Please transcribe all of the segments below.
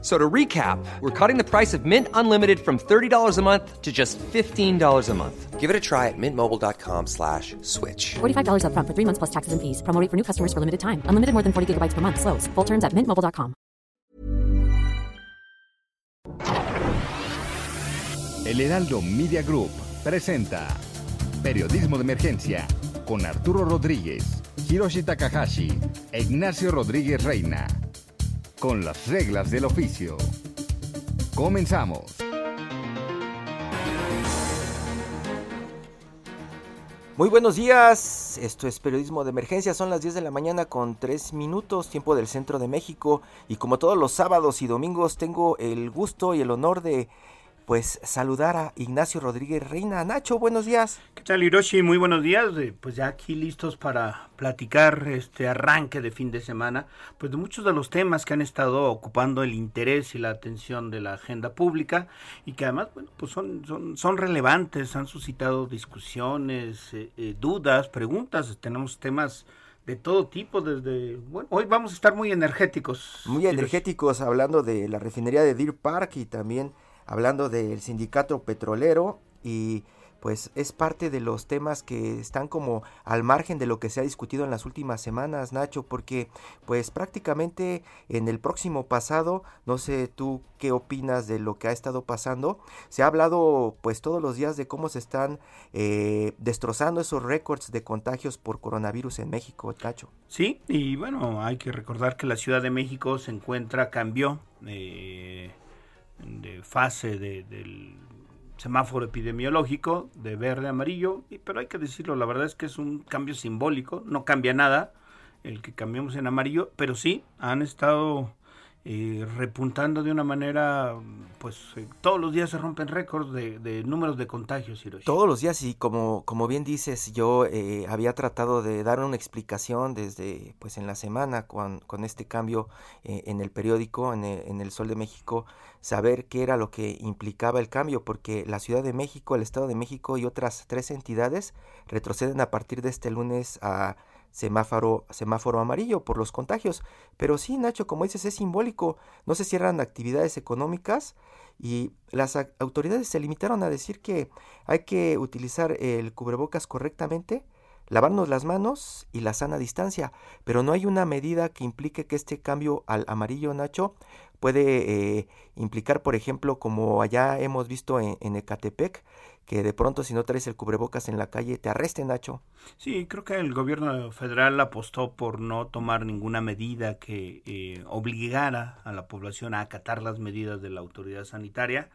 So to recap, we're cutting the price of Mint Unlimited from $30 a month to just $15 a month. Give it a try at mintmobile.com slash switch. $45 upfront for three months plus taxes and fees. Promo rate for new customers for limited time. Unlimited more than 40 gigabytes per month. Slows. Full terms at mintmobile.com. El Heraldo Media Group presenta Periodismo de Emergencia con Arturo Rodríguez, Hiroshi Takahashi e Ignacio Rodríguez Reina. Con las reglas del oficio. Comenzamos. Muy buenos días, esto es Periodismo de Emergencia, son las 10 de la mañana con 3 minutos, tiempo del centro de México y como todos los sábados y domingos tengo el gusto y el honor de pues saludar a Ignacio Rodríguez Reina. Nacho, buenos días. ¿Qué tal Hiroshi? Muy buenos días, eh, pues ya aquí listos para platicar este arranque de fin de semana, pues de muchos de los temas que han estado ocupando el interés y la atención de la agenda pública y que además, bueno, pues son, son, son relevantes, han suscitado discusiones, eh, eh, dudas, preguntas, tenemos temas de todo tipo, desde, bueno, hoy vamos a estar muy energéticos. Muy energéticos, hablando de la refinería de Deer Park y también hablando del sindicato petrolero y pues es parte de los temas que están como al margen de lo que se ha discutido en las últimas semanas, Nacho, porque pues prácticamente en el próximo pasado, no sé tú qué opinas de lo que ha estado pasando, se ha hablado pues todos los días de cómo se están eh, destrozando esos récords de contagios por coronavirus en México, Nacho. Sí, y bueno, hay que recordar que la Ciudad de México se encuentra, cambió. Eh, de fase de, del semáforo epidemiológico de verde a amarillo, pero hay que decirlo, la verdad es que es un cambio simbólico, no cambia nada el que cambiemos en amarillo, pero sí han estado eh, repuntando de una manera, pues eh, todos los días se rompen récords de, números de contagios. Hiroshi. Todos los días y como, como bien dices, yo eh, había tratado de dar una explicación desde pues en la semana con, con este cambio eh, en el periódico, en el, en el Sol de México, saber qué era lo que implicaba el cambio, porque la Ciudad de México, el Estado de México y otras tres entidades retroceden a partir de este lunes a semáforo, semáforo amarillo por los contagios. Pero sí, Nacho, como dices, es simbólico. No se cierran actividades económicas y las autoridades se limitaron a decir que hay que utilizar el cubrebocas correctamente, lavarnos las manos y la sana distancia. Pero no hay una medida que implique que este cambio al amarillo, Nacho, puede eh, implicar, por ejemplo, como allá hemos visto en, en Ecatepec, que de pronto si no traes el cubrebocas en la calle te arresten, Nacho. Sí, creo que el gobierno federal apostó por no tomar ninguna medida que eh, obligara a la población a acatar las medidas de la autoridad sanitaria.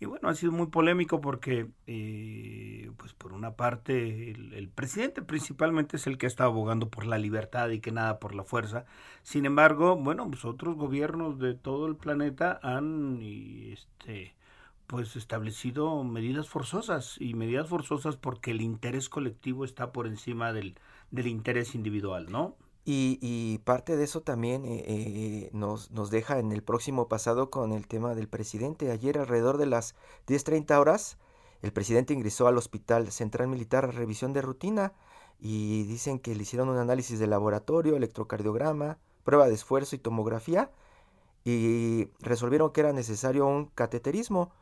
Y bueno, ha sido muy polémico porque, eh, pues por una parte, el, el, presidente principalmente es el que está abogando por la libertad y que nada por la fuerza. Sin embargo, bueno, pues otros gobiernos de todo el planeta han, y este, pues establecido medidas forzosas y medidas forzosas porque el interés colectivo está por encima del, del interés individual, ¿no? Y, y, parte de eso también eh, eh, nos, nos deja en el próximo pasado con el tema del presidente. Ayer alrededor de las 10.30 horas, el presidente ingresó al Hospital Central Militar a revisión de rutina y dicen que le hicieron un análisis de laboratorio, electrocardiograma, prueba de esfuerzo y tomografía y resolvieron que era necesario un cateterismo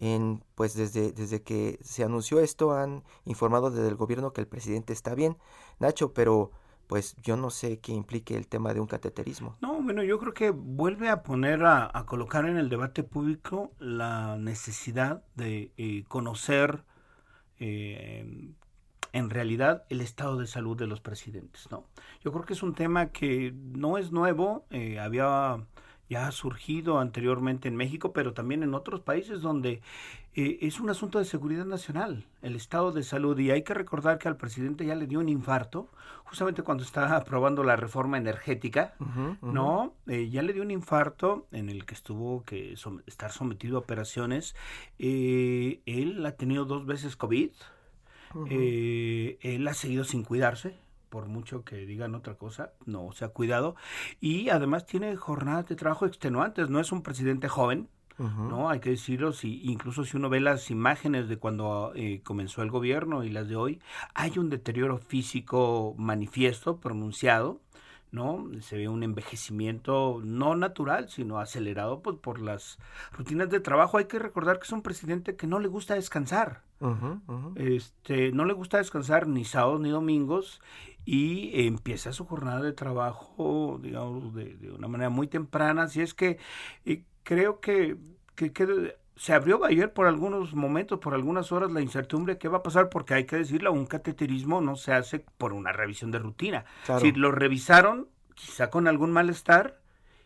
en, pues desde, desde que se anunció esto han informado desde el gobierno que el presidente está bien, Nacho, pero pues yo no sé qué implique el tema de un cateterismo. No, bueno, yo creo que vuelve a poner a, colocar en el debate público la necesidad de eh, conocer eh, en realidad el estado de salud de los presidentes, ¿no? Yo creo que es un tema que no es nuevo, eh, había ya ha surgido anteriormente en México, pero también en otros países donde eh, es un asunto de seguridad nacional, el estado de salud. Y hay que recordar que al presidente ya le dio un infarto, justamente cuando estaba aprobando la reforma energética, uh -huh, uh -huh. ¿no? Eh, ya le dio un infarto en el que estuvo que som estar sometido a operaciones. Eh, él ha tenido dos veces COVID. Uh -huh. él ha seguido sin cuidarse por mucho que digan otra cosa, no se ha cuidado. Y además tiene jornadas de trabajo extenuantes, no es un presidente joven, ¿no? Hay que decirlo, si, incluso si uno ve las imágenes de cuando eh, comenzó el gobierno y las de hoy, hay un deterioro físico manifiesto, pronunciado, ¿no? Se ve un envejecimiento no natural, sino acelerado pues, por las rutinas de trabajo. Hay que recordar que es un presidente que no le gusta descansar. Este, no le gusta descansar ni sábados ni domingos y empieza su jornada de trabajo, digamos, de, una manera muy temprana. Así es que eh, creo que, que, se abrió ayer por algunos momentos, por algunas horas, la incertidumbre qué va a pasar, porque hay que decirlo, un cateterismo no se hace por una revisión de rutina. Si lo revisaron, quizá con algún malestar,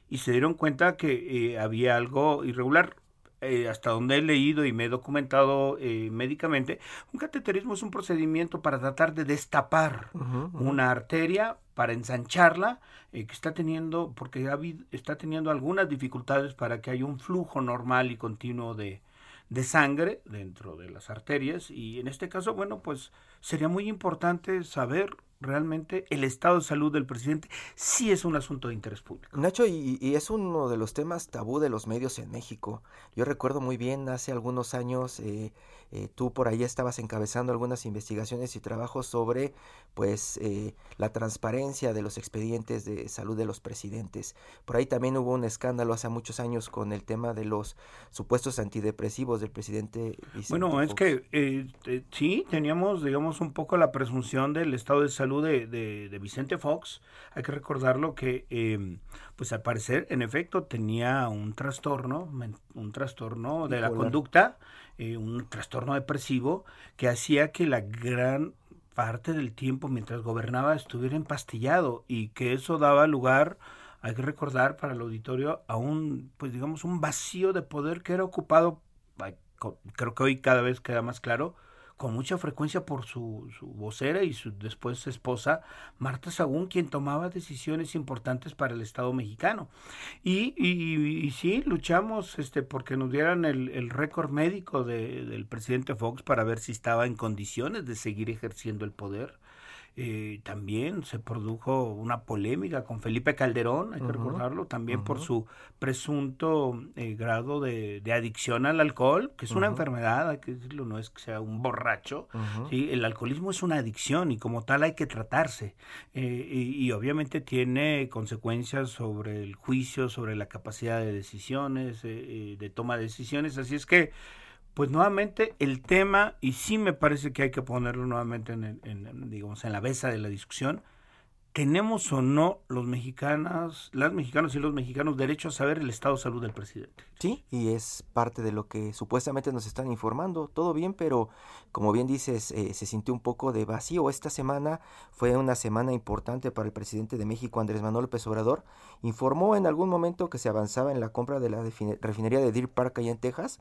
y se dieron cuenta que eh, había algo irregular. Eh, hasta donde he leído y me he documentado eh, médicamente, un cateterismo es un procedimiento para tratar de destapar una arteria, para ensancharla, que está teniendo, porque está teniendo algunas dificultades para que haya un flujo normal y continuo de, de sangre dentro de las arterias. Y en este caso, bueno, pues sería muy importante saber realmente el estado de salud del presidente sí es un asunto de interés público. Nacho, y, es uno de los temas tabú de los medios en México. Yo recuerdo muy bien, hace algunos años, eh, eh, tú por ahí estabas encabezando algunas investigaciones y trabajos sobre pues eh, la transparencia de los expedientes de salud de los presidentes. Por ahí también hubo un escándalo hace muchos años con el tema de los supuestos antidepresivos del presidente. bueno, es que sí, teníamos, digamos, un poco la presunción del estado de salud de, Vicente Fox, hay que recordarlo que, em, pues al parecer, en efecto, tenía un trastorno, un trastorno de la conducta, eh, un trastorno depresivo, que hacía que la gran parte del tiempo mientras gobernaba estuviera empastillado y que eso daba lugar hay que recordar para el auditorio a un pues digamos un vacío de poder que era ocupado creo que hoy cada vez queda más claro con mucha frecuencia por su, su vocera y su después esposa, Marta Sagún, quien tomaba decisiones importantes para el Estado mexicano. Y, y, sí, luchamos este, porque nos dieran el, el récord médico de, del presidente Fox para ver si estaba en condiciones de seguir ejerciendo el poder. Eh, también se produjo una polémica con Felipe Calderón, hay que recordarlo, también por su presunto eh, grado de, adicción al alcohol, que es una enfermedad, hay que decirlo, no es que sea un borracho, ¿sí? el alcoholismo es una adicción y como tal hay que tratarse eh, y, y, obviamente tiene consecuencias sobre el juicio, sobre la capacidad de decisiones, de toma de decisiones, así es que pues nuevamente el tema, y sí me parece que hay que ponerlo nuevamente en, en, digamos, en la mesa de la discusión, ¿tenemos o no los mexicanos, las mexicanos y los mexicanos derecho a saber el estado de salud del presidente? Sí, y es parte de lo que supuestamente nos están informando. Todo bien, pero como bien dices, eh, se sintió un poco de vacío. Esta semana fue una semana importante para el presidente de México, Andrés Manuel López Obrador. Informó en algún momento que se avanzaba en la compra de la refinería de Deer Park allá en Texas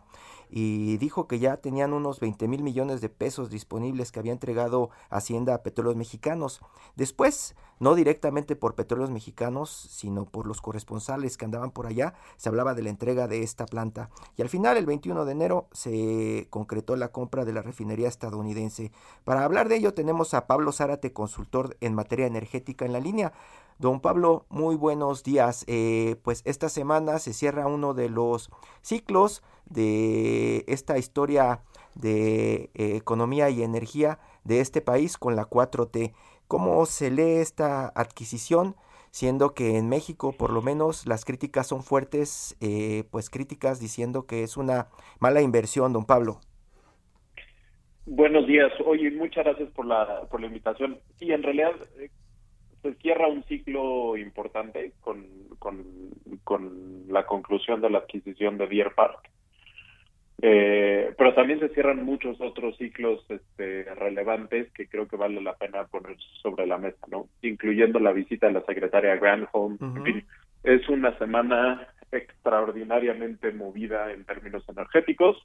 y dijo que ya tenían unos 20 mil millones de pesos disponibles que había entregado Hacienda a petróleos mexicanos. Después no directamente por petróleos mexicanos, sino por los corresponsales que andaban por allá, se hablaba de la entrega de esta planta. Y al final, el 21 de enero, se concretó la compra de la refinería estadounidense. Para hablar de ello tenemos a Pablo Zárate, consultor en materia energética en la línea. Don Pablo, muy buenos días. Eh, pues esta semana se cierra uno de los ciclos de esta historia de eh, economía y energía de este país con la 4T. ¿Cómo se lee esta adquisición? Siendo que en México por lo menos las críticas son fuertes, eh, pues críticas diciendo que es una mala inversión, don Pablo. Buenos días. Oye, muchas gracias por la, por la invitación. Y en realidad eh, se cierra un ciclo importante con, con, con la conclusión de la adquisición de Deer Park. Eh, pero también se cierran muchos otros ciclos este, relevantes que creo que vale la pena poner sobre la mesa, ¿no? Incluyendo la visita de la secretaria Granholm. es una semana extraordinariamente movida en términos energéticos.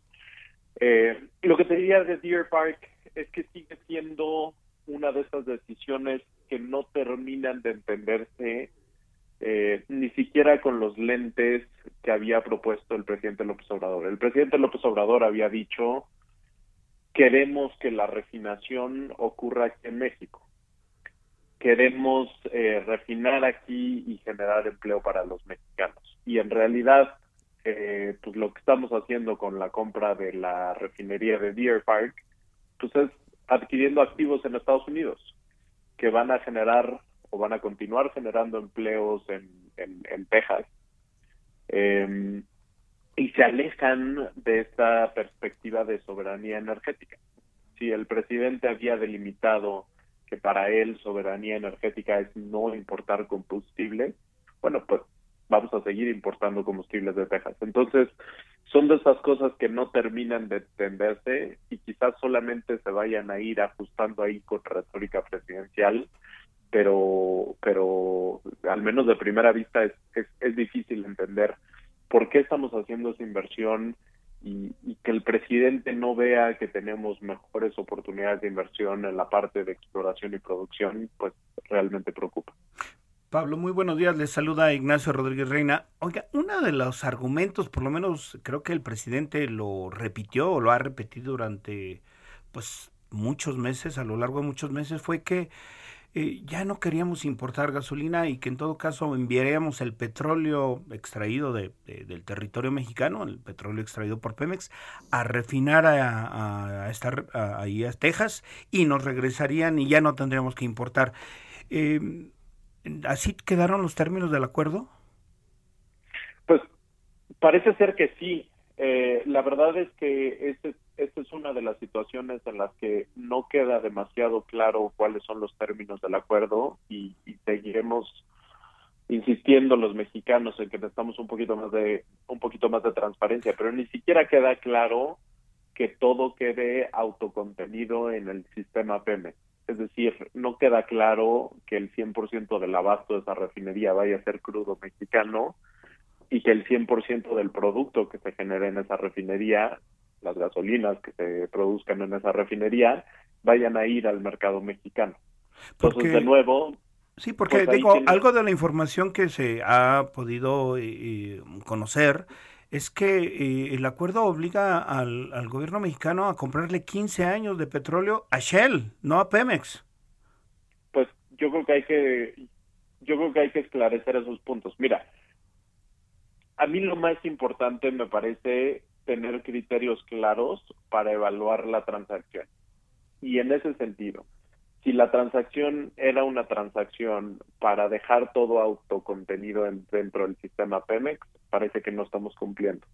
Eh, lo que se diría de Deer Park es que sigue siendo una de esas decisiones que no terminan de entenderse eh, ni siquiera con los lentes que había propuesto el presidente López Obrador. El presidente López Obrador había dicho, queremos que la refinación ocurra aquí en México. queremos eh, refinar aquí y generar empleo para los mexicanos. Y en realidad, eh, pues lo que estamos haciendo con la compra de la refinería de Deer Park, pues es adquiriendo activos en Estados Unidos que van a generar van a continuar generando empleos en, en, Texas em, y se alejan de esta perspectiva de soberanía energética. Si el presidente había delimitado que para él soberanía energética es no importar combustible, bueno, pues vamos a seguir importando combustibles de Texas. Entonces, son de esas cosas que no terminan de entenderse y quizás solamente se vayan a ir ajustando ahí con retórica presidencial, pero, pero al menos de primera vista es, es, es difícil entender por qué estamos haciendo esa inversión y, que el presidente no vea que tenemos mejores oportunidades de inversión en la parte de exploración y producción, pues realmente preocupa. Pablo, muy buenos días. Les saluda Ignacio Rodríguez Reina. Oiga, uno de los argumentos, por lo menos creo que el presidente lo repitió o lo ha repetido durante pues muchos meses, a lo largo de muchos meses, fue que eh, ya no queríamos importar gasolina y que en todo caso enviaríamos el petróleo extraído de, del territorio mexicano, el petróleo extraído por Pemex, a refinar a, a, estar ahí a Texas y nos regresarían y ya no tendríamos que importar. Eh, ¿Así quedaron los términos del acuerdo? Pues parece ser que sí. Eh, la verdad es que esta es una de las situaciones en las que no queda demasiado claro cuáles son los términos del acuerdo y, seguiremos insistiendo los mexicanos en que necesitamos un poquito más de un poquito más de transparencia, pero ni siquiera queda claro que todo quede autocontenido en el sistema Pemex. Es decir, no queda claro que el 100% del abasto de esa refinería vaya a ser crudo mexicano y que el 100% del producto que se genere en esa refinería, las gasolinas que se produzcan en esa refinería, vayan a ir al mercado mexicano. Entonces, de nuevo... Sí, porque pues digo, algo de la información que se ha podido eh, eh, conocer es que eh, el acuerdo obliga al, al, gobierno mexicano a comprarle 15 años de petróleo a Shell, no a Pemex. Pues yo creo que hay que yo creo que hay que esclarecer esos puntos. Mira, a mí lo más importante me parece tener criterios claros para evaluar la transacción. Y en ese sentido, si la transacción era una transacción para dejar todo autocontenido en, dentro del sistema Pemex, parece que no estamos cumpliendo.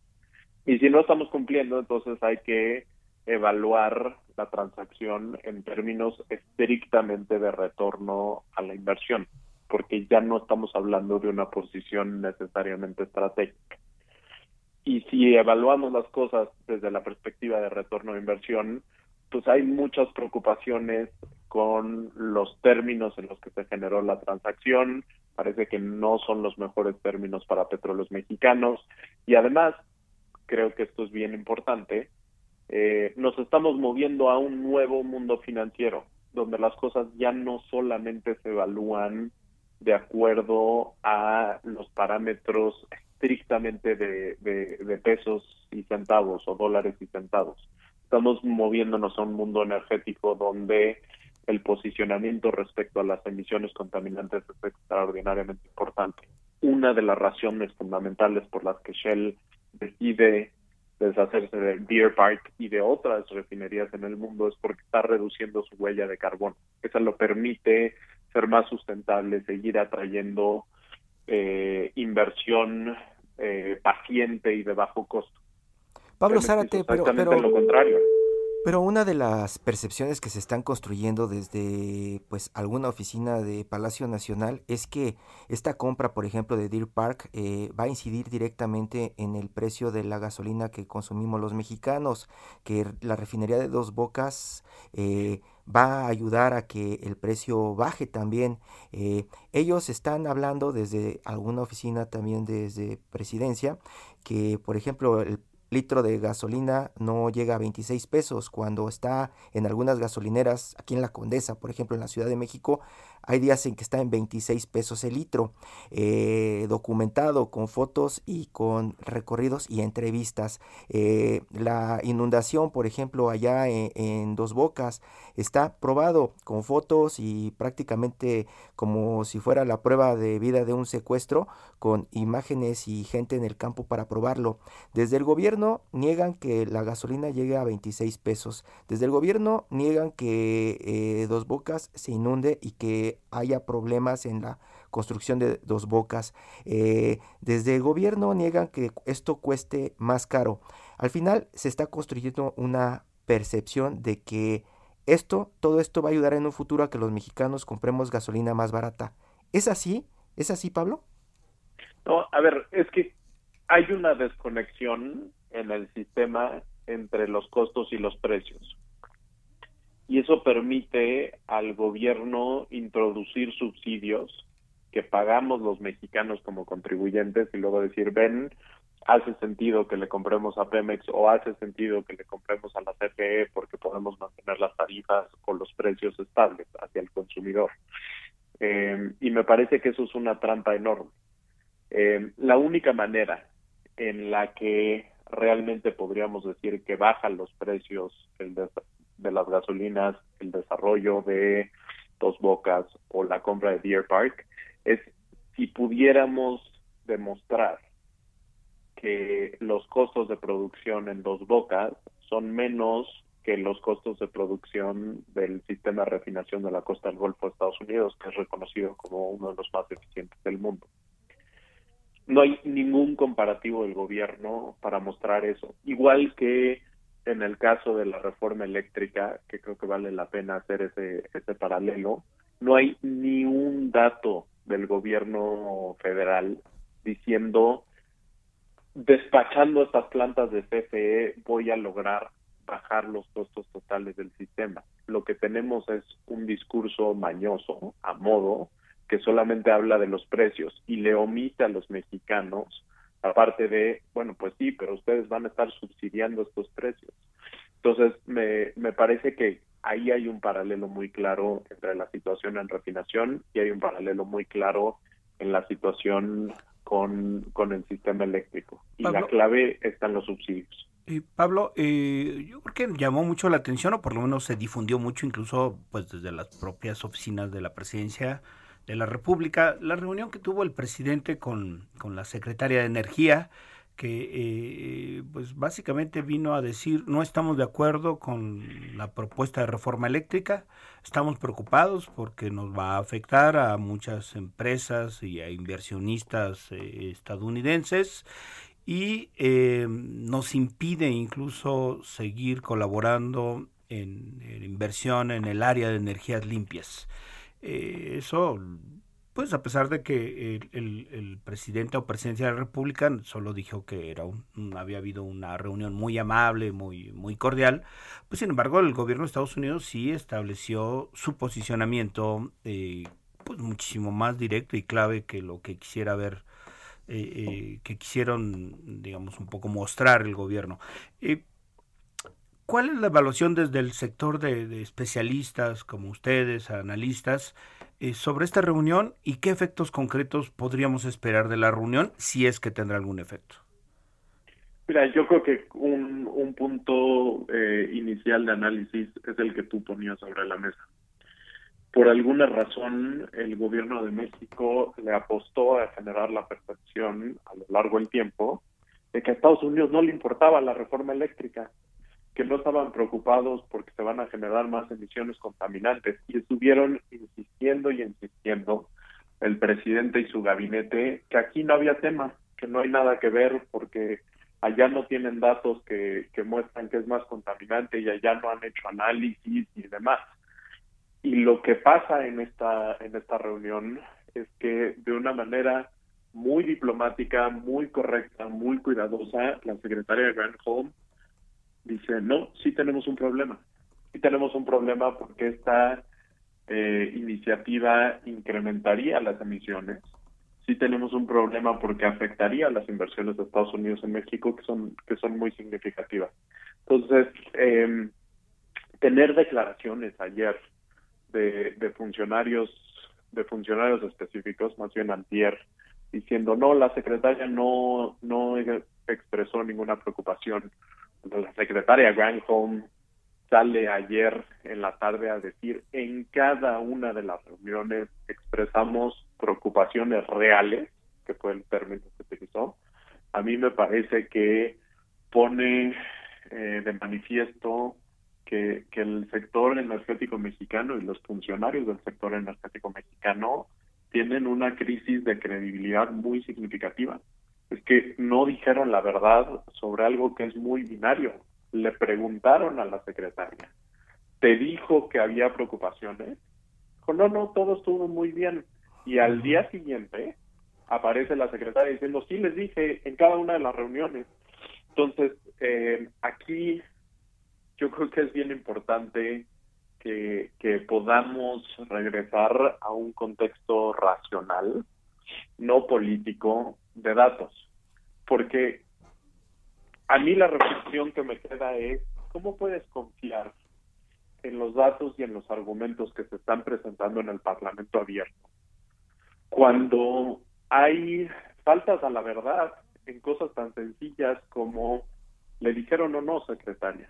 Y si no estamos cumpliendo, entonces hay que evaluar la transacción en términos estrictamente de retorno a la inversión, porque ya no estamos hablando de una posición necesariamente estratégica. Y si evaluamos las cosas desde la perspectiva de retorno a inversión, pues hay muchas preocupaciones con los términos en los que se generó la transacción, parece que no son los mejores términos para petróleos mexicanos. Y además, creo que esto es bien importante, eh, nos estamos moviendo a un nuevo mundo financiero, donde las cosas ya no solamente se evalúan de acuerdo a los parámetros estrictamente de, pesos y centavos o dólares y centavos. Estamos moviéndonos a un mundo energético donde el posicionamiento respecto a las emisiones contaminantes es extraordinariamente importante. Una de las razones fundamentales por las que Shell decide deshacerse de Deer Park y de otras refinerías en el mundo es porque está reduciendo su huella de carbono. Eso lo permite ser más sustentable, seguir atrayendo eh, inversión eh, paciente y de bajo costo. Pablo Zárate, pero, pero, lo contrario. Pero una de las percepciones que se están construyendo desde pues alguna oficina de Palacio Nacional es que esta compra, por ejemplo, de Deer Park eh, va a incidir directamente en el precio de la gasolina que consumimos los mexicanos, que la refinería de Dos Bocas eh, va a ayudar a que el precio baje también. Eh, ellos están hablando desde alguna oficina también desde presidencia que, por ejemplo, el litro de gasolina no llega a 26 pesos cuando está en algunas gasolineras aquí en la Condesa, por ejemplo en la Ciudad de México, hay días en que está en 26 pesos el litro, eh, documentado con fotos y con recorridos y entrevistas. Eh, la inundación, por ejemplo, allá en, Dos Bocas, está probado con fotos y prácticamente como si fuera la prueba de vida de un secuestro, con imágenes y gente en el campo para probarlo. Desde el gobierno niegan que la gasolina llegue a 26 pesos. Desde el gobierno niegan que eh, Dos Bocas se inunde y que haya problemas en la construcción de Dos Bocas. Eh, desde el gobierno niegan que esto cueste más caro. Al final se está construyendo una percepción de que esto, todo esto va a ayudar en un futuro a que los mexicanos compremos gasolina más barata. ¿Es así? ¿Es así, Pablo? No, a ver, es que hay una desconexión en el sistema entre los costos y los precios. Y eso permite al gobierno introducir subsidios que pagamos los mexicanos como contribuyentes y luego decir, ven, hace sentido que le compremos a Pemex o hace sentido que le compremos a la CFE porque podemos mantener las tarifas o los precios estables hacia el consumidor. Eh, y me parece que eso es una trampa enorme. Eh, la única manera en la que realmente podríamos decir que bajan los precios de, de las gasolinas, el desarrollo de Dos Bocas o la compra de Deer Park, es si pudiéramos demostrar que los costos de producción en Dos Bocas son menos que los costos de producción del sistema de refinación de la costa del Golfo de Estados Unidos, que es reconocido como uno de los más eficientes del mundo. No hay ningún comparativo del gobierno para mostrar eso. Igual que en el caso de la reforma eléctrica, que creo que vale la pena hacer ese, ese paralelo, no hay ni un dato del gobierno federal diciendo, despachando estas plantas de CFE voy a lograr bajar los costos totales del sistema. Lo que tenemos es un discurso mañoso, a modo, que solamente habla de los precios y le omite a los mexicanos aparte de, bueno, pues sí, pero ustedes van a estar subsidiando estos precios. Entonces, me, me parece que ahí hay un paralelo muy claro entre la situación en refinación y hay un paralelo muy claro en la situación con, con el sistema eléctrico. Y la clave está en los subsidios. Eh, Pablo, eh, yo creo que llamó mucho la atención, o por lo menos se difundió mucho, incluso pues desde las propias oficinas de la presidencia, de la República, la reunión que tuvo el presidente con, con la secretaria de Energía, que eh, pues básicamente vino a decir no estamos de acuerdo con la propuesta de reforma eléctrica, estamos preocupados porque nos va a afectar a muchas empresas y a inversionistas eh, estadounidenses y eh, nos impide incluso seguir colaborando en, en inversión en el área de energías limpias. Eh, eso, pues a pesar de que el, presidente o presidencia de la República solo dijo que era un, había habido una reunión muy amable, muy, muy cordial, pues sin embargo el gobierno de Estados Unidos sí estableció su posicionamiento eh, pues muchísimo más directo y clave que lo que quisiera ver. Eh, que quisieron, digamos, un poco mostrar el gobierno. ¿Cuál es la evaluación desde el sector de, especialistas como ustedes, analistas, eh, sobre esta reunión y qué efectos concretos podríamos esperar de la reunión si es que tendrá algún efecto? Mira, yo creo que un, un punto eh, inicial de análisis es el que tú ponías sobre la mesa. Por alguna razón, el gobierno de México le apostó a generar la percepción a lo largo del tiempo de que a Estados Unidos no le importaba la reforma eléctrica que no estaban preocupados porque se van a generar más emisiones contaminantes y estuvieron insistiendo y insistiendo el presidente y su gabinete que aquí no había tema, que no hay nada que ver porque allá no tienen datos que, que muestran que es más contaminante y allá no han hecho análisis y demás. Y lo que pasa en esta en esta reunión es que de una manera muy diplomática, muy correcta, muy cuidadosa, la secretaria de Grand Home dice, no, sí tenemos un problema. Sí tenemos un problema porque esta eh, iniciativa incrementaría las emisiones. Sí tenemos un problema porque afectaría las inversiones de Estados Unidos en México, que son, que son muy significativas. Entonces, em, tener declaraciones ayer de, de funcionarios de funcionarios específicos, más bien antier, diciendo, no, la secretaria no, no expresó ninguna preocupación. La secretaria Granholm sale ayer en la tarde a decir, en cada una de las reuniones expresamos preocupaciones reales, que fue el término que utilizó. A mí me parece que pone eh, de manifiesto que, que el sector energético mexicano y los funcionarios del sector energético mexicano tienen una crisis de credibilidad muy significativa. Es que no dijeron la verdad sobre algo que es muy binario. Le preguntaron a la secretaria, ¿te dijo que había preocupaciones? Dijo, no, no, todo estuvo muy bien. Y al día siguiente aparece la secretaria diciendo, sí, les dije en cada una de las reuniones. Entonces, eh, aquí yo creo que es bien importante que, podamos regresar a un contexto racional, no político, de datos. Porque a mí la reflexión que me queda es, ¿cómo puedes confiar en los datos y en los argumentos que se están presentando en el Parlamento abierto? Cuando hay faltas a la verdad en cosas tan sencillas como le dijeron o no, secretaria.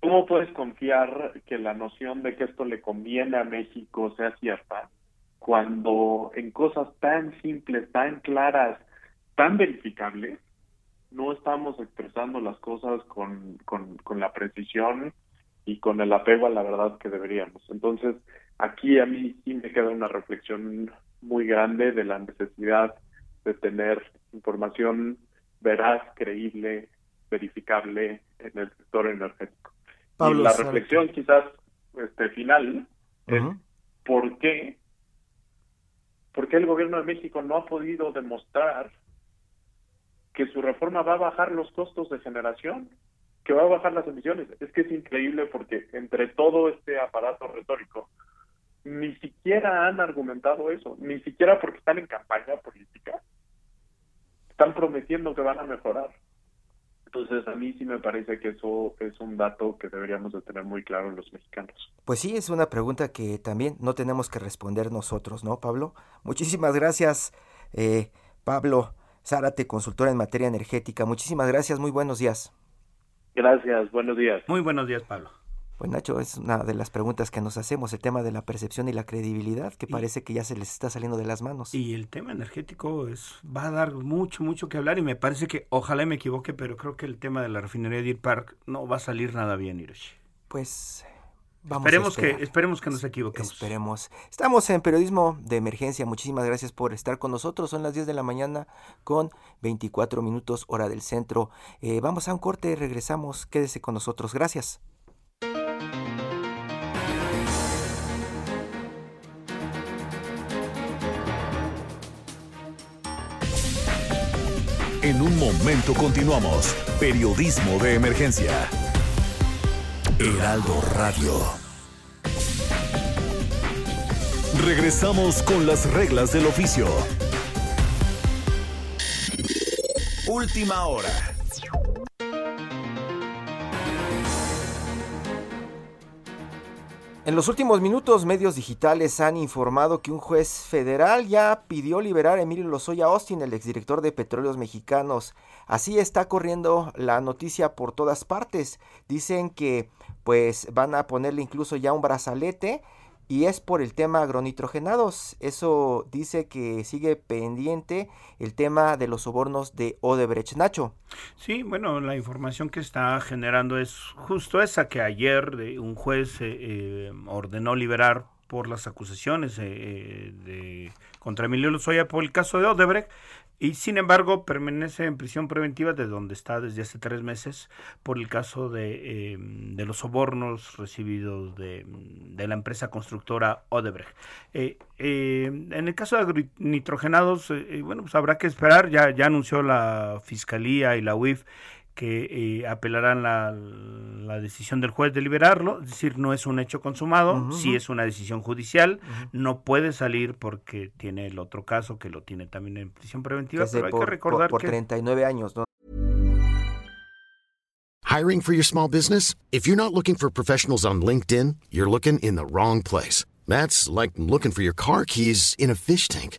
¿Cómo puedes confiar que la noción de que esto le conviene a México sea cierta cuando en cosas tan simples, tan claras, tan verificables, no estamos expresando las cosas con, con, con la precisión y con el apego a la verdad que deberíamos? Entonces, aquí a mí sí me queda una reflexión muy grande de la necesidad de tener información veraz, creíble, verificable en el sector energético y la reflexión quizás este final es ¿por qué? ¿Por qué el gobierno de México no ha podido demostrar que su reforma va a bajar los costos de generación, que va a bajar las emisiones? Es que es increíble porque entre todo este aparato retórico, ni siquiera han argumentado eso, ni siquiera porque están en campaña política, están prometiendo que van a mejorar. Entonces, a mí sí me parece que eso es un dato que deberíamos de tener muy claro los mexicanos. Pues sí, es una pregunta que también no tenemos que responder nosotros, ¿no, Pablo? Muchísimas gracias, eh, Pablo Zárate, consultora en materia energética. Muchísimas gracias, muy buenos días. Gracias, buenos días. Muy buenos días, Pablo. Pues Nacho, es una de las preguntas que nos hacemos, el tema de la percepción y la credibilidad, que parece que ya se les está saliendo de las manos. Y el tema energético es, va a dar mucho, mucho que hablar y me parece que, ojalá me equivoque, pero creo que el tema de la refinería de Deer Park no va a salir nada bien, Hiroshi. Pues vamos esperemos que esperemos que nos equivoquemos. Esperemos. Estamos en periodismo de emergencia. Muchísimas gracias por estar con nosotros. Son las 10 de la mañana con 24 minutos hora del centro. Eh, vamos a un corte, regresamos. Quédese con nosotros. Gracias. En un momento continuamos. Periodismo de emergencia. Heraldo Radio. Regresamos con las reglas del oficio. Última hora. En los últimos minutos, medios digitales han informado que un juez federal ya pidió liberar a Emilio Lozoya Austin, el exdirector de Petróleos Mexicanos. Así está corriendo la noticia por todas partes. Dicen que pues van a ponerle incluso ya un brazalete y es por el tema agronitrogenados. Eso dice que sigue pendiente el tema de los sobornos de Odebrecht. Nacho. Sí, bueno, la información que está generando es justo esa que ayer un juez eh, eh, ordenó liberar por las acusaciones eh, de, contra Emilio Lozoya por el caso de Odebrecht y sin embargo permanece en prisión preventiva de donde está desde hace tres meses por el caso de, em, de los sobornos recibidos de, de, la empresa constructora Odebrecht. Eh, em, en el caso de nitrogenados, eh, eh, bueno, pues habrá que esperar, ya, ya anunció la Fiscalía y la UIF que eh, apelarán la, la, decisión del juez de liberarlo, es decir, no es un hecho consumado, si es una decisión judicial, no puede salir porque tiene el otro caso que lo tiene también en prisión preventiva, pero hay que recordar por, por 39 años, ¿no? Hiring for your small business? If you're not looking for professionals on LinkedIn, you're looking in the wrong place. That's like looking for your car keys in a fish tank.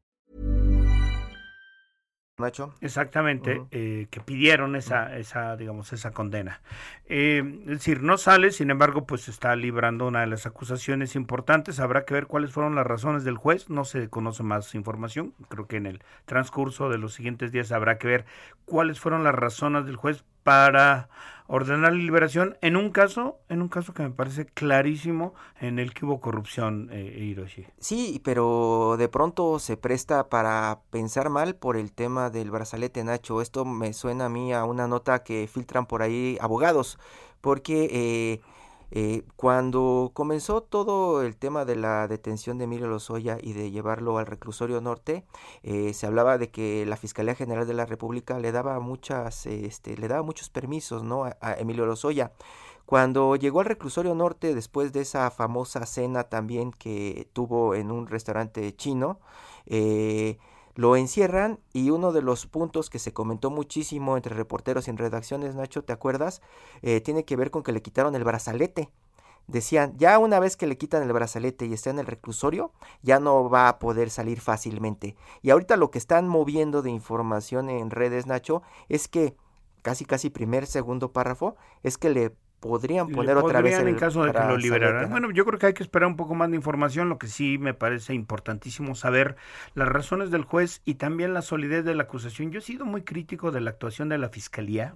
Nacho. Exactamente, eh, que pidieron esa, esa, digamos, esa condena. Eh, es decir, no sale, sin embargo, pues está librando una de las acusaciones importantes. Habrá que ver cuáles fueron las razones del juez. No se conoce más información. Creo que en el transcurso de los siguientes días habrá que ver cuáles fueron las razones del juez para ordenar la liberación en un caso, en un caso que me parece clarísimo en el que hubo corrupción, eh, Hiroshi. Sí, pero de pronto se presta para pensar mal por el tema del brazalete Nacho. Esto me suena a mí a una nota que filtran por ahí abogados, porque eh, eh, cuando comenzó todo el tema de la detención de Emilio Lozoya y de llevarlo al reclusorio norte, eh, se hablaba de que la Fiscalía General de la República le daba muchas, este, le daba muchos permisos, ¿no? a, a Emilio Lozoya. Cuando llegó al reclusorio norte, después de esa famosa cena también que tuvo en un restaurante chino, eh, lo encierran y uno de los puntos que se comentó muchísimo entre reporteros y en redacciones, Nacho, ¿te acuerdas? Eh, tiene que ver con que le quitaron el brazalete. Decían, ya una vez que le quitan el brazalete y está en el reclusorio, ya no va a poder salir fácilmente. Y ahorita lo que están moviendo de información en redes, Nacho, es que casi casi primer, segundo párrafo, es que le podrían poner otra vez el en caso de que lo liberaran. Bueno, yo creo que hay que esperar un poco más de información. Lo que sí me parece importantísimo saber las razones del juez y también la solidez de la acusación. Yo he sido muy crítico de la actuación de la Fiscalía.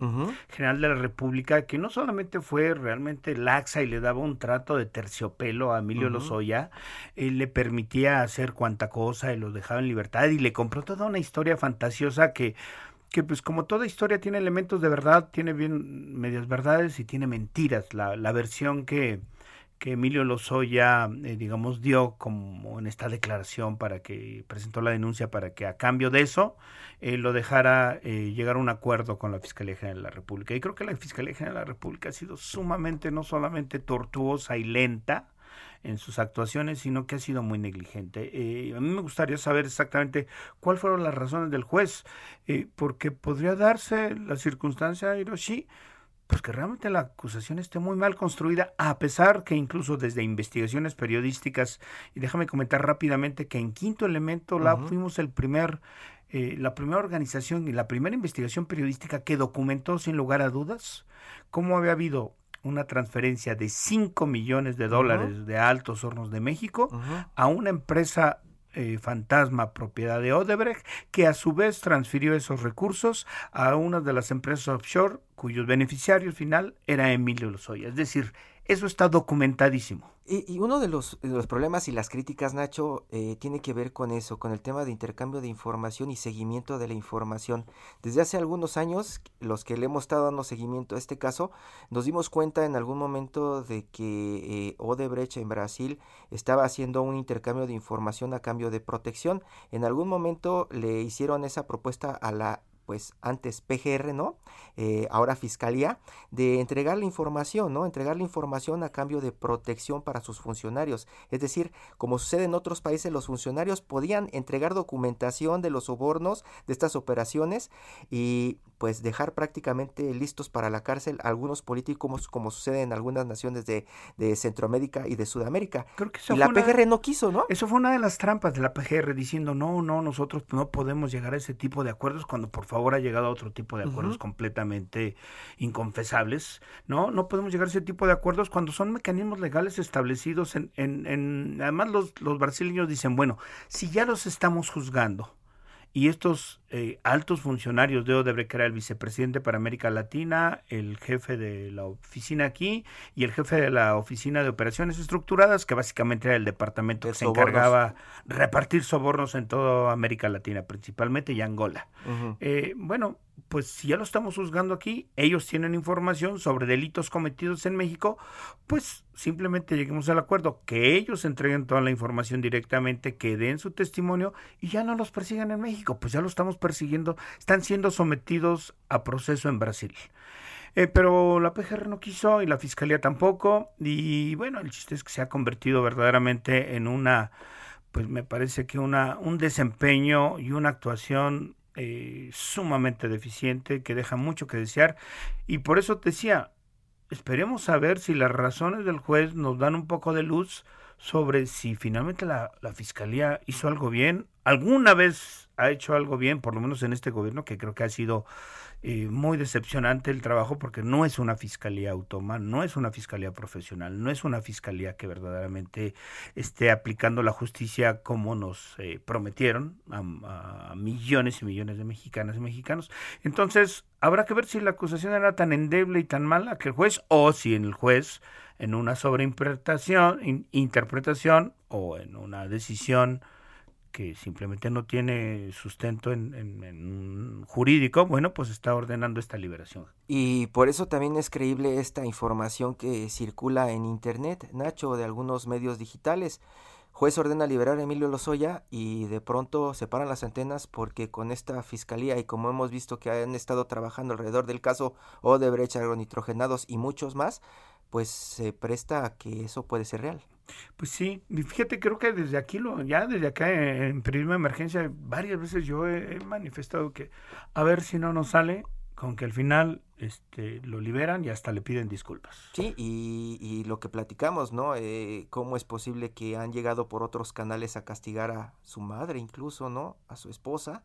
General de la República, que no solamente fue realmente laxa y le daba un trato de terciopelo a Emilio. Lozoya, eh, le permitía hacer cuanta cosa y lo dejaba en libertad y le compró toda una historia fantasiosa que que pues como toda historia tiene elementos de verdad, tiene bien medias verdades y tiene mentiras. La, la versión que, que Emilio Lozoya, eh, digamos, dio como en esta declaración para que presentó la denuncia para que a cambio de eso eh, lo dejara eh, llegar a un acuerdo con la Fiscalía General de la República. Y creo que la Fiscalía General de la República ha sido sumamente, no solamente tortuosa y lenta, en sus actuaciones, sino que ha sido muy negligente. Eh, a mí me gustaría saber exactamente cuáles fueron las razones del juez, eh, porque podría darse la circunstancia, Hiroshi, pues que realmente la acusación esté muy mal construida, a pesar que incluso desde investigaciones periodísticas, y déjame comentar rápidamente que en Quinto Elemento Ujú. fuimos el primer, eh, la primera organización y la primera investigación periodística que documentó sin lugar a dudas cómo había habido una transferencia de 5 millones de dólares de Altos Hornos de México a una empresa eh, fantasma propiedad de Odebrecht, que a su vez transfirió esos recursos a una de las empresas offshore cuyos beneficiarios final era Emilio Lozoya. Es decir, eso está documentadísimo. Y, uno de los, de los problemas y las críticas, Nacho, eh, tiene que ver con eso, con el tema de intercambio de información y seguimiento de la información. Desde hace algunos años, los que le hemos estado dando seguimiento a este caso, nos dimos cuenta en algún momento de que eh, Odebrecht en Brasil estaba haciendo un intercambio de información a cambio de protección. En algún momento le hicieron esa propuesta a la pues antes PGR, ¿no? Eh, ahora Fiscalía, de entregar la información, ¿no? Entregar la información a cambio de protección para sus funcionarios. Es decir, como sucede en otros países, los funcionarios podían entregar documentación de los sobornos de estas operaciones y pues dejar prácticamente listos para la cárcel a algunos políticos como sucede en algunas naciones de, de Centroamérica y de Sudamérica. Creo que Y la PGR no quiso, ¿no? Eso fue una de las trampas de la PGR diciendo, no, no, nosotros no podemos llegar a ese tipo de acuerdos cuando por favor ha llegado a otro tipo de acuerdos completamente inconfesables, ¿no? No podemos llegar a ese tipo de acuerdos cuando son mecanismos legales establecidos en... en, en además los, los brasileños dicen, bueno, si ya los estamos juzgando, y estos eh, altos funcionarios de Odebrecht, que era el vicepresidente para América Latina, el jefe de la oficina aquí y el jefe de la oficina de operaciones estructuradas, que básicamente era el departamento De que se encargaba repartir sobornos en toda América Latina, principalmente y Angola. Eh, bueno, pues si ya lo estamos juzgando aquí, ellos tienen información sobre delitos cometidos en México, pues simplemente lleguemos al acuerdo, que ellos entreguen toda la información directamente, que den su testimonio y ya no los persigan en México, pues ya lo estamos persiguiendo, están siendo sometidos a proceso en Brasil. Eh, pero la PGR no quiso y la Fiscalía tampoco. Y bueno, el chiste es que se ha convertido verdaderamente en una, pues me parece que una, un desempeño y una actuación eh, sumamente deficiente que deja mucho que desear. Y por eso te decía, esperemos a ver si las razones del juez nos dan un poco de luz sobre si finalmente la, la, Fiscalía hizo algo bien, alguna vez ha hecho algo bien, por lo menos en este gobierno, que creo que ha sido eh, muy decepcionante el trabajo porque no es una fiscalía autónoma, no es una fiscalía profesional, no es una fiscalía que verdaderamente esté aplicando la justicia como nos eh, prometieron a, millones y millones de mexicanas y mexicanos. Entonces, habrá que ver si la acusación era tan endeble y tan mala que el juez o si en el juez en una sobreinterpretación interpretación o en una decisión que simplemente no tiene sustento en, jurídico, bueno, pues está ordenando esta liberación. Y por eso también es creíble esta información que circula en Internet, Nacho, de algunos medios digitales. Juez ordena liberar a Emilio Lozoya y de pronto se paran las antenas porque con esta fiscalía y como hemos visto que han estado trabajando alrededor del caso Odebrecht, agronitrogenados y muchos más, pues se presta a que eso puede ser real. Pues sí, fíjate, creo que desde aquí, lo, ya desde acá en Periodismo de Emergencia, varias veces yo he, manifestado que a ver si no nos sale con que al final este, lo liberan y hasta le piden disculpas. Sí, y, y lo que platicamos, ¿no? Eh, ¿Cómo es posible que han llegado por otros canales a castigar a su madre incluso, ¿no? A su esposa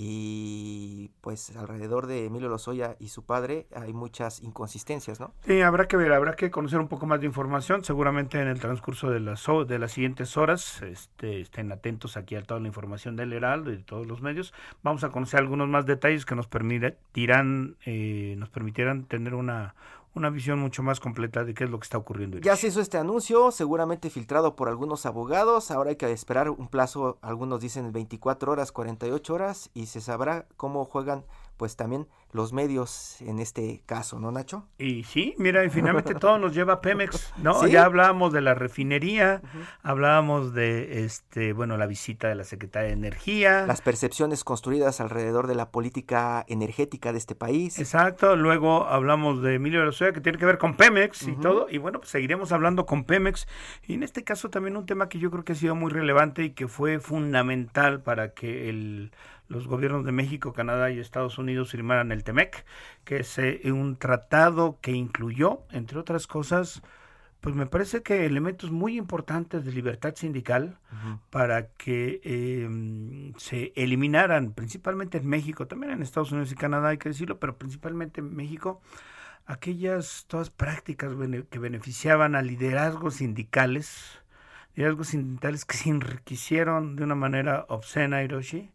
y pues alrededor de Emilio Lozoya y su padre hay muchas inconsistencias, ¿no? Sí, habrá que ver, habrá que conocer un poco más de información, seguramente en el transcurso de las de las siguientes horas, este, estén atentos aquí a toda la información del Heraldo y de todos los medios. Vamos a conocer algunos más detalles que nos permitirán eh, nos permitirán tener una una visión mucho más completa de qué es lo que está ocurriendo. Ya se hizo este anuncio, seguramente filtrado por algunos abogados. Ahora hay que esperar un plazo, algunos dicen 24 horas, 48 horas, y se sabrá cómo juegan pues también los medios en este caso, ¿no, Nacho? Y sí, mira, y finalmente todo nos lleva a Pemex, ¿no? Ya hablábamos de la refinería, hablábamos de, este, bueno, la visita de la Secretaria de Energía. Las percepciones construidas alrededor de la política energética de este país. Exacto, luego hablamos de Emilio Lozoya, que tiene que ver con Pemex y todo, y bueno, pues seguiremos hablando con Pemex. Y en este caso también un tema que yo creo que ha sido muy relevante y que fue fundamental para que el los gobiernos de México, Canadá y Estados Unidos firmaran el TEMEC, que es eh, un tratado que incluyó, entre otras cosas, pues me parece que elementos muy importantes de libertad sindical para que em, se eliminaran, principalmente en México, también en Estados Unidos y Canadá, hay que decirlo, pero principalmente en México, aquellas todas prácticas que beneficiaban a liderazgos sindicales, liderazgos sindicales que se enriquecieron de una manera obscena, Hiroshi,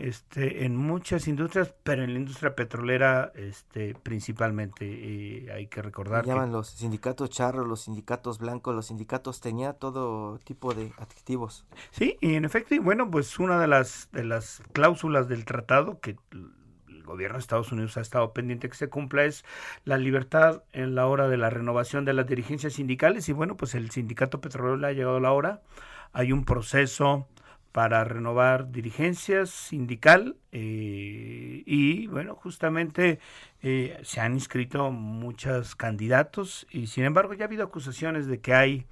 este, en muchas industrias, pero en la industria petrolera este, principalmente. Y hay que recordar. Llaman los sindicatos charros, los sindicatos blancos, los sindicatos tenía todo tipo de adjetivos. Sí, y en efecto, y bueno, pues una de las, de las cláusulas del tratado que el gobierno de Estados Unidos ha estado pendiente que se cumpla es la libertad en la hora de la renovación de las dirigencias sindicales y bueno, pues el sindicato petrolero le ha llegado la hora. Hay un proceso para renovar dirigencias sindical eh, y bueno justamente eh, se han inscrito muchos candidatos y sin embargo ya ha habido acusaciones de que hay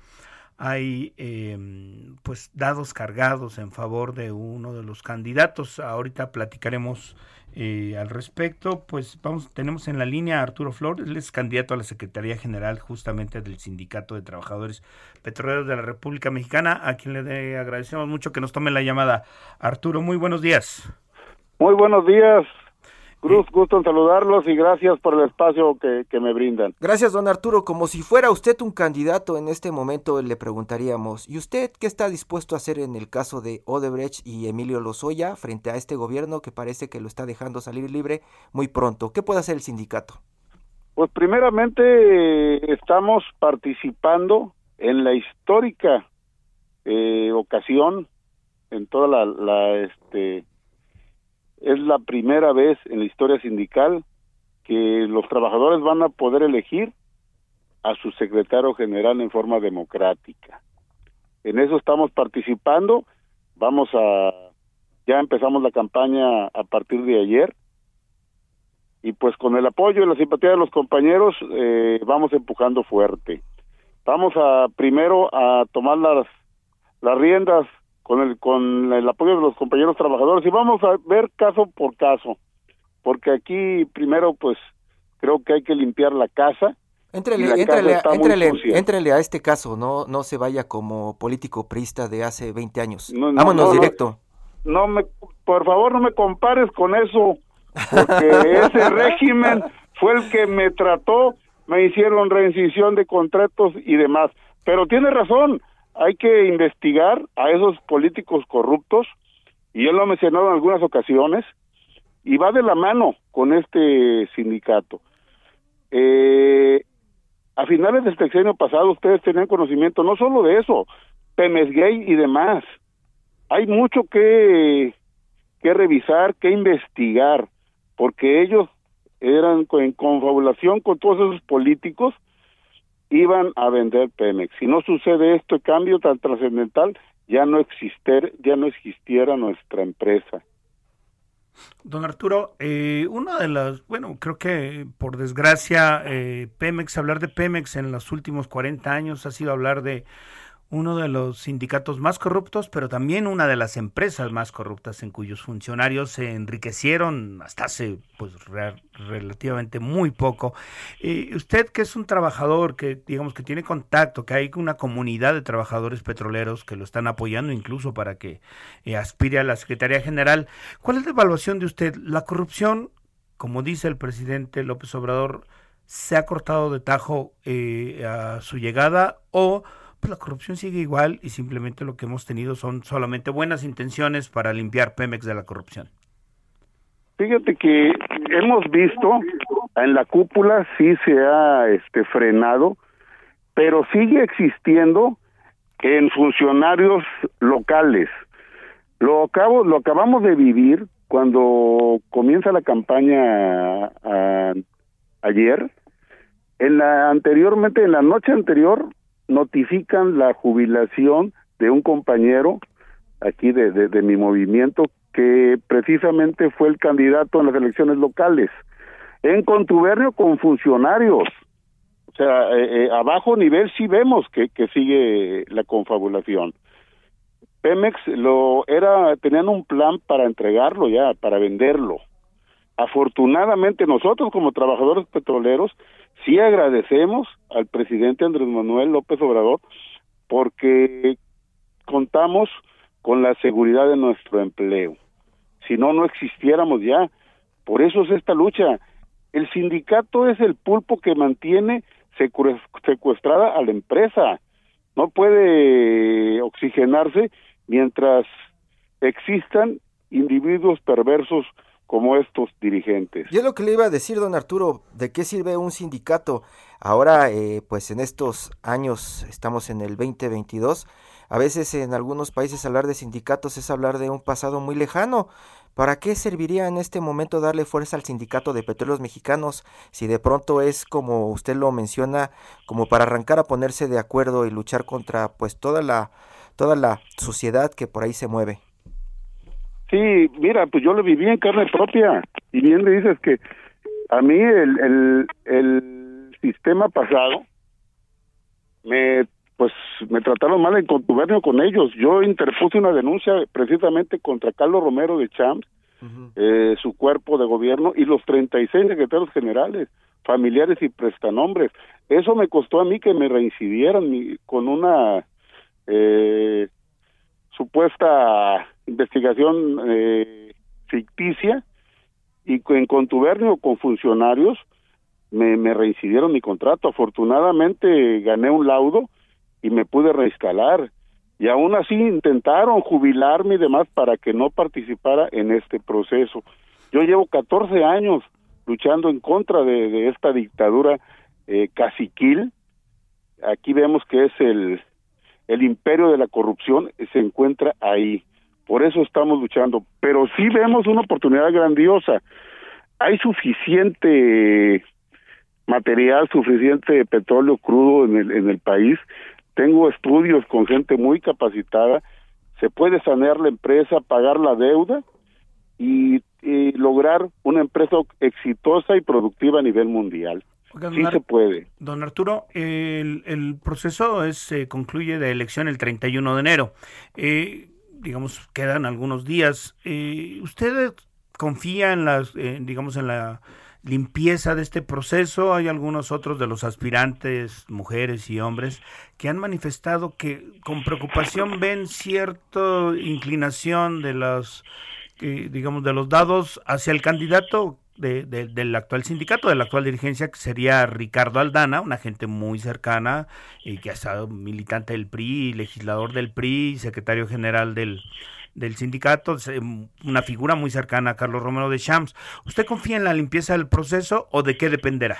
hay em, pues dados cargados en favor de uno de los candidatos ahorita platicaremos eh, al respecto, pues vamos, tenemos en la línea a Arturo Flores, él es candidato a la Secretaría General justamente del Sindicato de Trabajadores Petroleros de la República Mexicana, a quien le agradecemos mucho que nos tome la llamada. Arturo, muy buenos días. Muy buenos días, Cruz, gusto en saludarlos y gracias por el espacio que, que, me brindan. Gracias, don Arturo. Como si fuera usted un candidato en este momento, le preguntaríamos, ¿y usted qué está dispuesto a hacer en el caso de Odebrecht y Emilio Lozoya frente a este gobierno que parece que lo está dejando salir libre muy pronto? ¿Qué puede hacer el sindicato? Pues primeramente estamos participando en la histórica eh, ocasión, en toda la, la este, es la primera vez en la historia sindical que los trabajadores van a poder elegir a su secretario general en forma democrática. En eso estamos participando. Vamos a ya empezamos la campaña a partir de ayer y pues con el apoyo y la simpatía de los compañeros eh, vamos empujando fuerte. Vamos a primero a tomar las, las riendas con el, con el apoyo de los compañeros trabajadores y vamos a ver caso por caso, porque aquí primero pues creo que hay que limpiar la casa. Entrele, entrele, a este caso, no, no se vaya como político prista de hace 20 años. Vámonos directo. No, me, por favor no me compares con eso, porque ese régimen fue el que me trató, me hicieron reincisión de contratos y demás. Pero tiene razón, hay que investigar a esos políticos corruptos, y él lo ha mencionado en algunas ocasiones, y va de la mano con este sindicato. Eh, a finales del sexenio pasado ustedes tenían conocimiento no solo de eso, Pemes Gay y demás. Hay mucho que, que revisar, que investigar, porque ellos eran en confabulación con todos esos políticos, iban a vender Pemex. Si no sucede este cambio tan trascendental, ya no exister, ya no existiera nuestra empresa. Don Arturo, eh, una de las, bueno, creo que por desgracia eh, Pemex, hablar de Pemex en los últimos 40 años ha sido hablar de uno de los sindicatos más corruptos, pero también una de las empresas más corruptas en cuyos funcionarios se enriquecieron hasta hace pues relativamente muy poco. Eh, usted que es un trabajador que digamos que tiene contacto, que hay una comunidad de trabajadores petroleros que lo están apoyando incluso para que eh, aspire a la Secretaría General, ¿cuál es la evaluación de usted? La corrupción, como dice el presidente López Obrador, se ha cortado de tajo eh, a su llegada o pues la corrupción sigue igual y simplemente lo que hemos tenido son solamente buenas intenciones para limpiar Pemex de la corrupción. Fíjate que hemos visto en la cúpula sí se ha este frenado, pero sigue existiendo en funcionarios locales. Lo acabo lo acabamos de vivir cuando comienza la campaña ayer. En la anteriormente en la noche anterior notifican la jubilación de un compañero aquí de, de, mi movimiento que precisamente fue el candidato en las elecciones locales, en contubernio con funcionarios. O sea, eh, eh, a bajo nivel sí vemos que, que sigue la confabulación. Pemex lo era, tenían un plan para entregarlo ya, para venderlo. Afortunadamente nosotros como trabajadores petroleros sí agradecemos al presidente Andrés Manuel López Obrador porque contamos con la seguridad de nuestro empleo. Si no, no existiéramos ya. Por eso es esta lucha. El sindicato es el pulpo que mantiene secuestrada a la empresa. No puede oxigenarse mientras existan individuos perversos como estos dirigentes. Yo lo que le iba a decir, don Arturo, ¿de qué sirve un sindicato? Ahora, eh, pues en estos años, estamos en el 2022, a veces en algunos países hablar de sindicatos es hablar de un pasado muy lejano. ¿Para qué serviría en este momento darle fuerza al sindicato de petróleos mexicanos si de pronto es, como usted lo menciona, como para arrancar a ponerse de acuerdo y luchar contra pues toda la, toda la sociedad que por ahí se mueve? Sí, mira, pues yo lo viví en carne propia. Y bien le dices que a mí el, el, el sistema pasado me pues me trataron mal en contubernio con ellos. Yo interpuse una denuncia precisamente contra Carlos Romero de Champs, eh, su cuerpo de gobierno y los 36 secretarios generales, familiares y prestanombres. Eso me costó a mí que me reincidieran con una eh, supuesta investigación eh, ficticia y en contubernio con funcionarios me, reincidieron mi contrato. Afortunadamente gané un laudo y me pude reinstalar. Y aún así intentaron jubilarme y demás para que no participara en este proceso. Yo llevo 14 años luchando en contra de, esta dictadura eh, caciquil. Aquí vemos que es el, el imperio de la corrupción se encuentra ahí. Por eso estamos luchando. Pero sí vemos una oportunidad grandiosa. Hay suficiente material, suficiente petróleo crudo en el, en el país. Tengo estudios con gente muy capacitada. Se puede sanear la empresa, pagar la deuda y y lograr una empresa exitosa y productiva a nivel mundial. sí se puede. Don Arturo, el, el proceso es, se concluye de elección el 31 de enero. Eh, digamos, quedan algunos días. Eh, ¿Usted confía en las, eh, digamos, en la limpieza de este proceso. Hay algunos otros de los aspirantes, mujeres y hombres, que han manifestado que con preocupación ven cierta inclinación de los, eh, digamos, de los dados hacia el candidato de, del actual sindicato, de la actual dirigencia, que sería Ricardo Aldana, una gente muy cercana y que ha estado militante del PRI, legislador del PRI, secretario general del, del sindicato, una figura muy cercana a Carlos Romero de Champs. ¿Usted confía en la limpieza del proceso o de qué dependerá?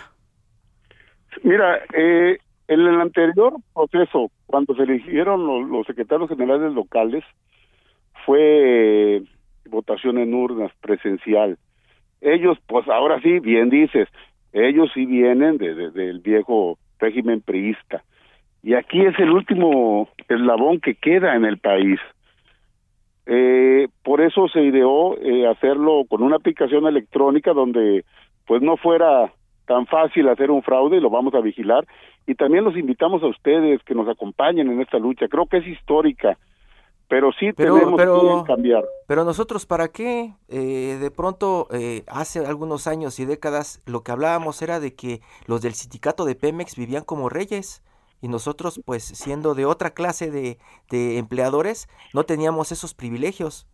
Mira, eh, en el anterior proceso, cuando se eligieron los, secretarios generales locales, fue eh, votación en urnas, presencial. Ellos, pues ahora sí, bien dices, ellos sí vienen de, del viejo régimen priista. Y aquí es el último eslabón que queda en el país. Eh, por eso se ideó eh, hacerlo con una aplicación electrónica donde pues no fuera tan fácil hacer un fraude y lo vamos a vigilar. Y también los invitamos a ustedes que nos acompañen en esta lucha. Creo que es histórica, pero sí tenemos que cambiar. Pero nosotros, ¿para qué? Eh, de pronto, eh, hace algunos años y décadas, lo que hablábamos era de que los del sindicato de Pemex vivían como reyes y nosotros pues siendo de otra clase de, de empleadores no teníamos esos privilegios.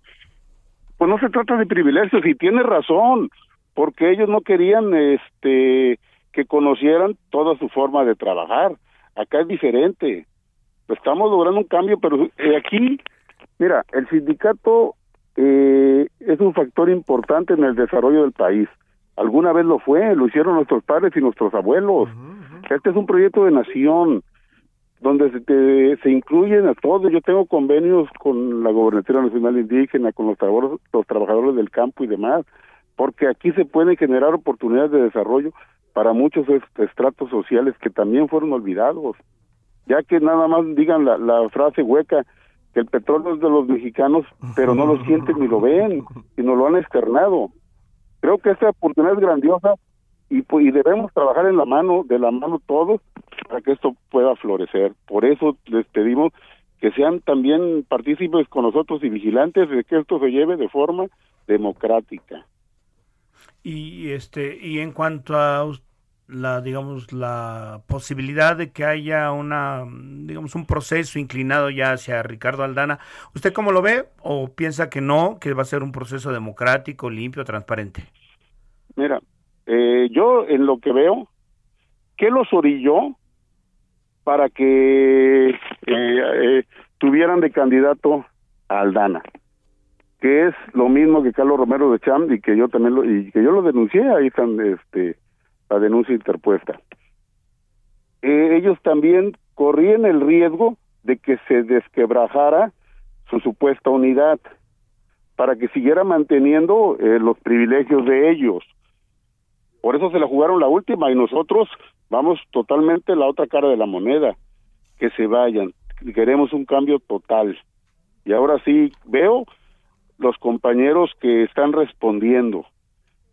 Pues no se trata de privilegios y tiene razón, porque ellos no querían este que conocieran toda su forma de trabajar. Acá es diferente. Estamos logrando un cambio, pero eh, aquí, mira, el sindicato eh, es un factor importante en el desarrollo del país. Alguna vez lo fue, lo hicieron nuestros padres y nuestros abuelos. Este es un proyecto de nación donde se, se incluyen a todos. Yo tengo convenios con la Gobernatura Nacional Indígena, con los, trabajadores, los trabajadores del campo y demás, porque aquí se pueden generar oportunidades de desarrollo para muchos estratos sociales que también fueron olvidados. Ya que nada más digan la, la frase hueca que el petróleo es de los mexicanos, pero no lo sienten ni lo ven, y nos lo han externado. Creo que esta oportunidad es grandiosa y, pues, y debemos trabajar en la mano, de la mano todos, para que esto pueda florecer. Por eso les pedimos que sean también partícipes con nosotros y vigilantes de que esto se lleve de forma democrática. Y este y en cuanto a la digamos la posibilidad de que haya una digamos un proceso inclinado ya hacia Ricardo Aldana, ¿usted cómo lo ve o piensa que no, que va a ser un proceso democrático, limpio, transparente? Mira, eh, yo en lo que veo, ¿qué los orilló para que eh, eh, tuvieran de candidato a Aldana? Que es lo mismo que Carlos Romero de Cham y que yo también lo, y que yo lo denuncié, ahí están este, la denuncia interpuesta. ellos también corrían el riesgo de que se desquebrajara su supuesta unidad para que siguiera manteniendo los privilegios de ellos por eso se la jugaron la última y nosotros vamos totalmente la otra cara de la moneda, que se vayan. Queremos un cambio total. Y ahora sí veo los compañeros que están respondiendo.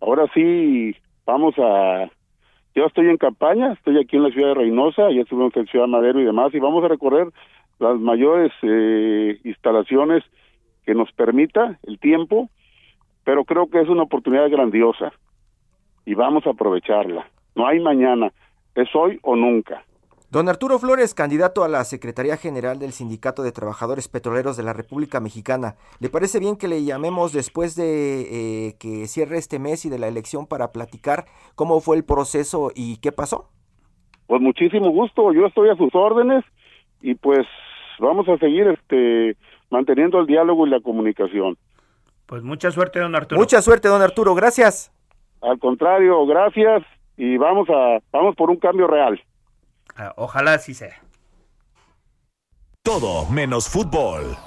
Ahora sí vamos a yo estoy en campaña, estoy aquí en la ciudad de Reynosa, ya estuvimos en Ciudad Madero y demás, y vamos a recorrer las mayores eh, instalaciones que nos permita el tiempo, pero creo que es una oportunidad grandiosa y vamos a aprovecharla. No hay mañana, es hoy o nunca. Don Arturo Flores, candidato a la Secretaría General del Sindicato de Trabajadores Petroleros de la República Mexicana, ¿le parece bien que le llamemos después de eh, que cierre este mes y de la elección para platicar cómo fue el proceso y qué pasó? Pues muchísimo gusto, yo estoy a sus órdenes y pues vamos a seguir este manteniendo el diálogo y la comunicación. Pues mucha suerte, don Arturo. Mucha suerte, don Arturo, gracias. Al contrario, gracias y vamos a vamos por un cambio real. Ah, ojalá así sea. Todo menos fútbol.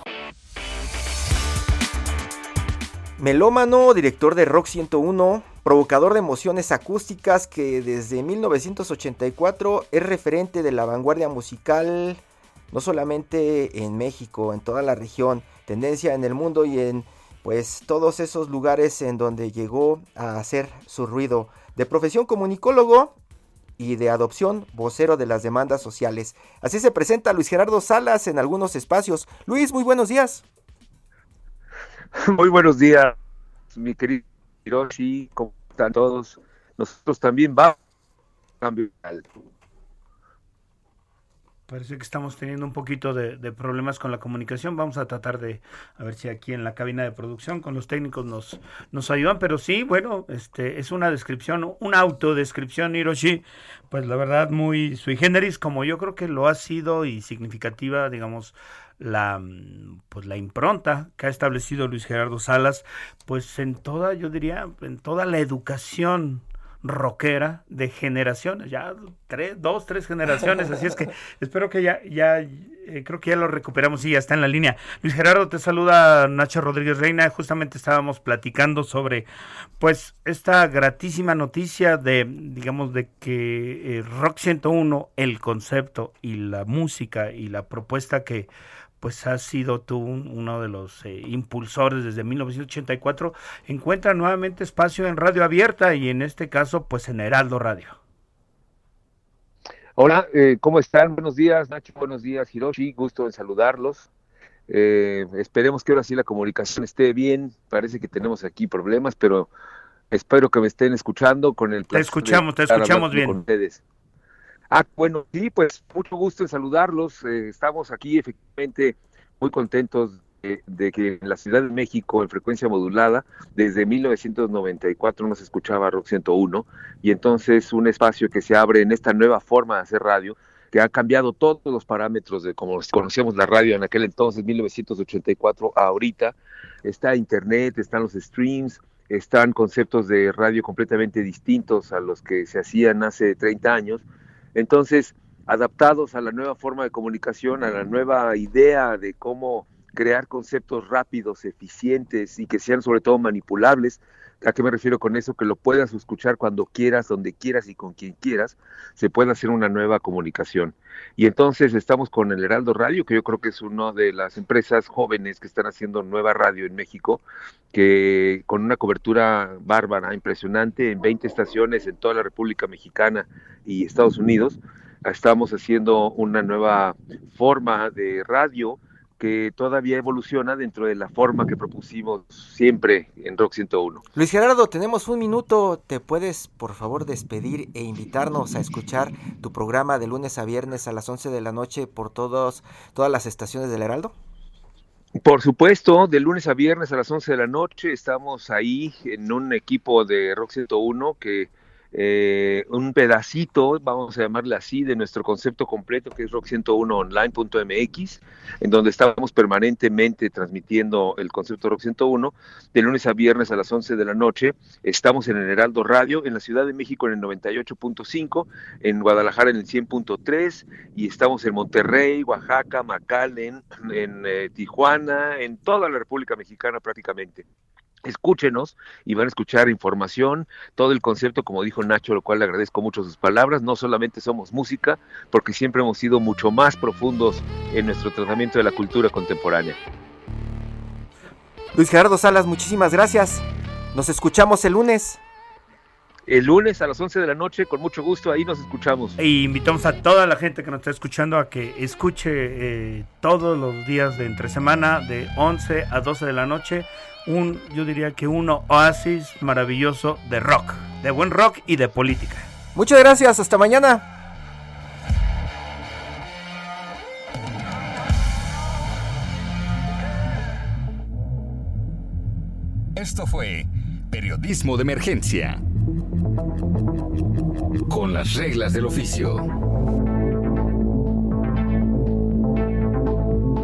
Melómano, director de Rock 101, provocador de emociones acústicas que desde 1984 es referente de la vanguardia musical, no solamente en México, en toda la región, tendencia en el mundo y en pues todos esos lugares en donde llegó a hacer su ruido. De profesión comunicólogo y de adopción vocero de las demandas sociales. Así se presenta Luis Gerardo Salas en algunos espacios. Luis, muy buenos días. Muy buenos días, mi querido Hiroshi, ¿cómo están todos? Nosotros también vamos a cambio Parece que estamos teniendo un poquito de, problemas con la comunicación. Vamos a tratar de a ver si aquí en la cabina de producción con los técnicos nos, nos ayudan. Pero sí, bueno, este es una descripción, una autodescripción, Hiroshi, pues la verdad muy sui generis, como yo creo que lo ha sido y significativa, digamos, la pues la impronta que ha establecido Luis Gerardo Salas, pues en toda, yo diría, en toda la educación rockera de generaciones, ya tres, dos, tres generaciones, así es que espero que ya, ya, eh, creo que ya lo recuperamos y ya está en la línea. Luis Gerardo, te saluda Nacho Rodríguez Reina, justamente estábamos platicando sobre, pues, esta gratísima noticia de, digamos, de que eh, Rock 101, el concepto y la música y la propuesta que pues has sido tú uno de los eh, impulsores desde 1984, encuentra nuevamente espacio en Radio Abierta y en este caso pues en Heraldo Radio. Hola, eh, ¿cómo están? Buenos días, Nacho, buenos días, Hiroshi, gusto en saludarlos. Eh, esperemos que ahora sí la comunicación esté bien, parece que tenemos aquí problemas, pero espero que me estén escuchando con el Te escuchamos, te escuchamos bien. Con ustedes. Ah, bueno, sí, pues mucho gusto en saludarlos. Eh, estamos aquí efectivamente muy contentos de, que en la Ciudad de México, en frecuencia modulada, desde 1994 no se escuchaba Rock 101 y entonces un espacio que se abre en esta nueva forma de hacer radio que ha cambiado todos los parámetros de como conocíamos la radio en aquel entonces, 1984 a ahorita. Está Internet, están los streams, están conceptos de radio completamente distintos a los que se hacían hace 30 años entonces, adaptados a la nueva forma de comunicación, a la nueva idea de cómo crear conceptos rápidos, eficientes y que sean sobre todo manipulables. ¿A qué me refiero con eso? Que lo puedas escuchar cuando quieras, donde quieras y con quien quieras, se puede hacer una nueva comunicación. Y entonces estamos con el Heraldo Radio, que yo creo que es una de las empresas jóvenes que están haciendo nueva radio en México, que con una cobertura bárbara, impresionante, en 20 estaciones en toda la República Mexicana y Estados Unidos, estamos haciendo una nueva forma de radio que todavía evoluciona dentro de la forma que propusimos siempre en Rock 101. Luis Gerardo, tenemos un minuto. ¿Te puedes, por favor, despedir e invitarnos a escuchar tu programa de lunes a viernes a las 11 de la noche por todos, todas las estaciones del Heraldo? Por supuesto, de lunes a viernes a las 11 de la noche estamos ahí en un equipo de Rock 101 que eh, un pedacito, vamos a llamarle así, de nuestro concepto completo que es rock101online.mx, en donde estamos permanentemente transmitiendo el concepto Rock 101 de lunes a viernes a las 11 de la noche. Estamos en el Heraldo Radio, en la Ciudad de México en el 98.5, en Guadalajara en el 100.3 y estamos en Monterrey, Oaxaca, McAllen, en eh, Tijuana, en toda la República Mexicana prácticamente escúchenos y van a escuchar información, todo el concepto, como dijo Nacho, lo cual le agradezco mucho sus palabras, no solamente somos música, porque siempre hemos sido mucho más profundos en nuestro tratamiento de la cultura contemporánea. Luis Gerardo Salas, muchísimas gracias. Nos escuchamos el lunes. El lunes a las 11 de la noche, con mucho gusto, ahí nos escuchamos. Y invitamos a toda la gente que nos está escuchando a que escuche eh, todos los días de entre semana, de 11 a 12 de la noche, un, yo diría que un oasis maravilloso de rock, de buen rock y de política. Muchas gracias, hasta mañana. Esto fue Periodismo de Emergencia. Con las reglas del oficio.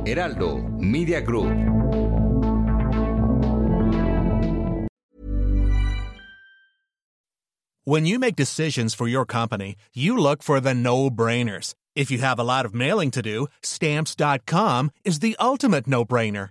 Heraldo Media Group. When you make decisions for your company, you look for the no-brainers. If you have a lot of mailing to do, stamps.com is the ultimate no-brainer.